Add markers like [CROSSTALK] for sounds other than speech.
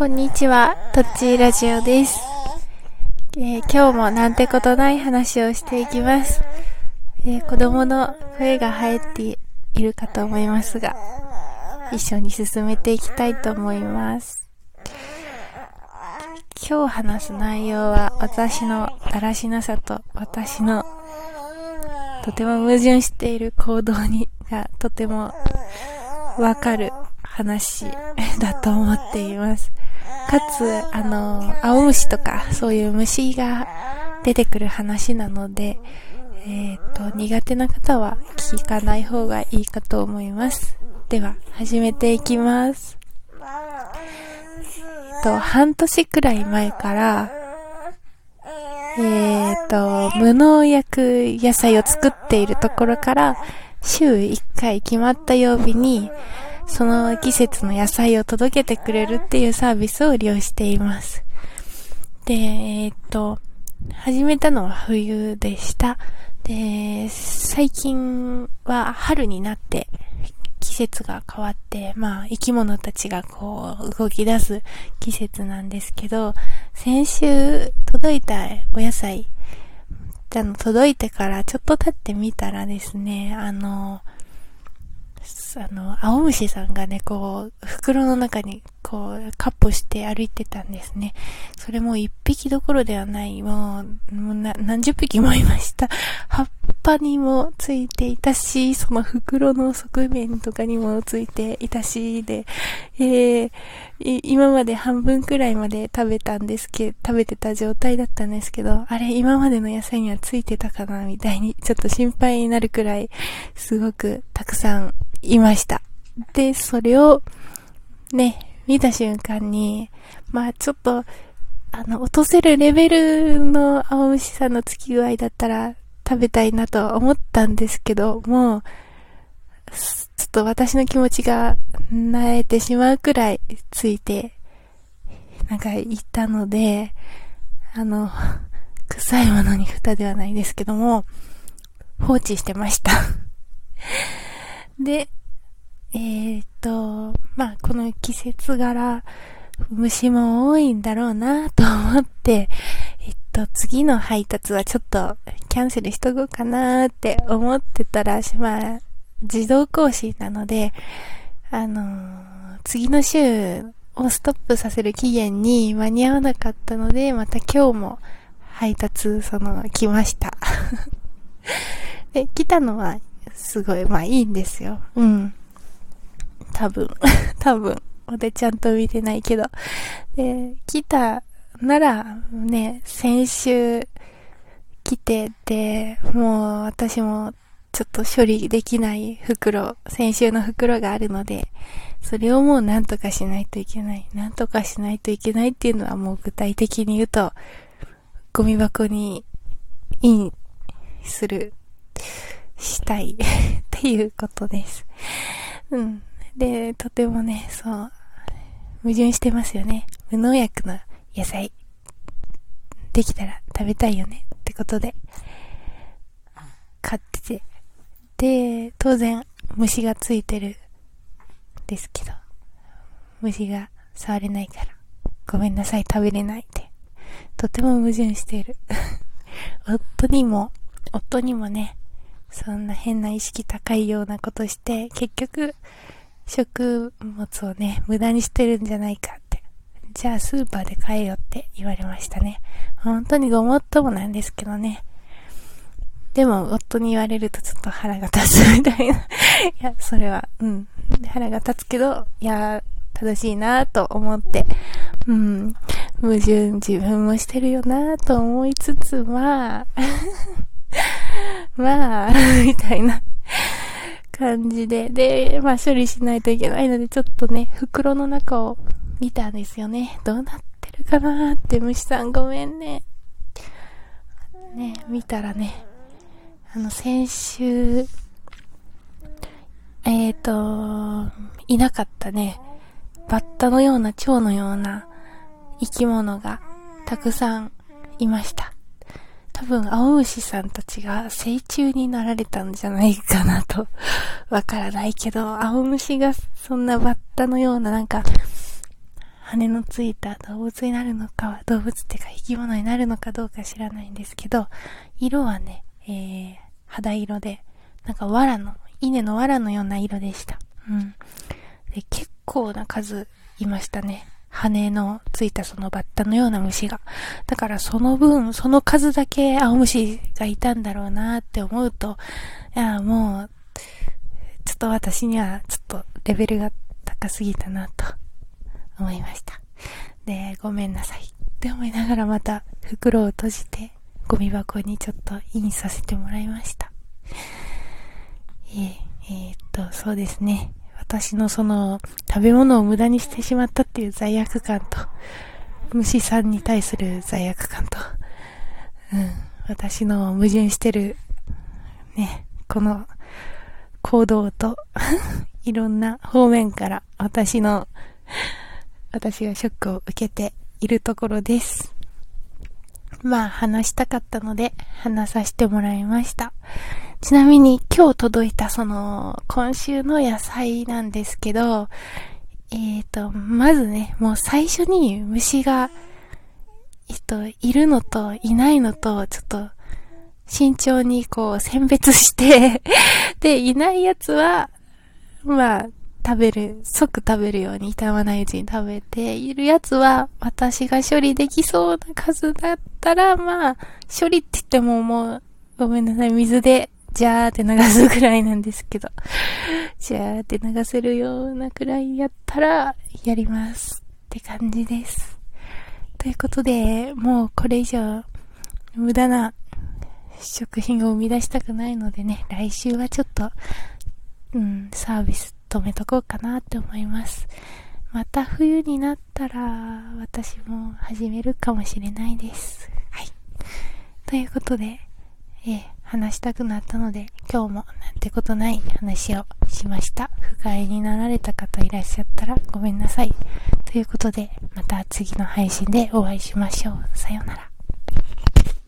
こんにちは、とっちーラジオです、えー、今日もなんてことない話をしていきます。えー、子供の声が入っているかと思いますが、一緒に進めていきたいと思います。今日話す内容は私のだらしなさと私のとても矛盾している行動にがとてもわかる話だと思っています。かつ、あの、青虫とかそういう虫が出てくる話なので、えっ、ー、と、苦手な方は聞かない方がいいかと思います。では、始めていきます。えっと、半年くらい前から、えっ、ー、と、無農薬野菜を作っているところから、週1回決まった曜日に、その季節の野菜を届けてくれるっていうサービスを利用しています。で、えっ、と、始めたのは冬でした。で、最近は春になって季節が変わって、まあ生き物たちがこう動き出す季節なんですけど、先週届いたお野菜、あの届いてからちょっと経ってみたらですね、あの、あの、青虫さんがね、こう、袋の中に、こう、カッポして歩いてたんですね。それも一匹どころではない、もう、もう何十匹もいました。葉っぱにもついていたし、その袋の側面とかにもついていたし、で、えー、今まで半分くらいまで食べたんですけど、食べてた状態だったんですけど、あれ、今までの野菜にはついてたかな、みたいに、ちょっと心配になるくらい、すごくたくさんいました。で、それを、ね、見た瞬間に、まあちょっと、あの、落とせるレベルの青虫さんのつき具合だったら食べたいなとは思ったんですけど、もう、ちょっと私の気持ちが慣れてしまうくらいついて、なんか言ったので、あの、臭いものに蓋ではないですけども、放置してましたで、えー、っと、まあ、この季節柄、虫も多いんだろうなと思って、えっと、次の配達はちょっとキャンセルしとこうかなって思ってたら、まあ、自動更新なので、あのー、次の週をストップさせる期限に間に合わなかったので、また今日も配達、その、来ました。[LAUGHS] で、来たのはすごい、まあいいんですよ。うん。多分。[LAUGHS] 多分。で、ちゃんと見てないけど。で、来たなら、ね、先週来てて、もう私もちょっと処理できない袋、先週の袋があるので、それをもう何とかしないといけない。何とかしないといけないっていうのはもう具体的に言うと、ゴミ箱にインするしたい [LAUGHS] っていうことです。うん。で、とてもね、そう、矛盾してますよね。無農薬の野菜、できたら食べたいよねってことで、買ってて。で、当然、虫がついてる、ですけど、虫が触れないから、ごめんなさい、食べれないって。とても矛盾してる。[LAUGHS] 夫にも、夫にもね、そんな変な意識高いようなことして、結局、食物をね、無駄にしてるんじゃないかって。じゃあスーパーで買えよって言われましたね。本当にごもっともなんですけどね。でも、夫に言われるとちょっと腹が立つみたいな。[LAUGHS] いや、それは、うん。腹が立つけど、いや、正しいなと思って、うん。矛盾自分もしてるよなと思いつつ、まあ [LAUGHS] まあ、みたいな感じで。で、まあ処理しないといけないので、ちょっとね、袋の中を見たんですよね。どうなってるかなって、虫さんごめんね。ね、見たらね、あの、先週、えっ、ー、と、いなかったね、バッタのような蝶のような生き物がたくさんいました。多分、青虫さんたちが成虫になられたんじゃないかなと、[LAUGHS] わからないけど、青虫がそんなバッタのようななんか、羽のついた動物になるのかは、動物ってか生き物になるのかどうか知らないんですけど、色はね、えー、肌色で、なんか藁の、稲の藁のような色でした。うん。で、結構な数いましたね。羽のついたそのバッタのような虫が。だからその分、その数だけ青虫がいたんだろうなって思うと、いや、もう、ちょっと私にはちょっとレベルが高すぎたなと思いました。で、ごめんなさいって思いながらまた袋を閉じてゴミ箱にちょっとインさせてもらいました。えー、えー、っと、そうですね。私のその食べ物を無駄にしてしまったっていう罪悪感と、虫さんに対する罪悪感と、うん、私の矛盾してる、ね、この行動と [LAUGHS] いろんな方面から私の、私がショックを受けているところです。まあ話したかったので話させてもらいました。ちなみに今日届いたその今週の野菜なんですけど、えっ、ー、と、まずね、もう最初に虫が、えっと、いるのといないのと、ちょっと、慎重にこう選別して [LAUGHS] で、いないやつは、まあ、食べる、即食べるように傷まないうちに食べているやつは、私が処理できそうな数だったら、まあ、処理って言ってももう、ごめんなさい、水で、ジャーって流すぐらいなんですけど、[LAUGHS] ジャーって流せるようなくらいやったら、やりますって感じです。ということで、もうこれ以上、無駄な食品を生み出したくないのでね、来週はちょっと、うん、サービス止めとこうかなって思います。また冬になったら、私も始めるかもしれないです。はい。ということで、えー、話したくなったので、今日もなんてことない話をしました。不快になられた方いらっしゃったらごめんなさい。ということで、また次の配信でお会いしましょう。さようなら。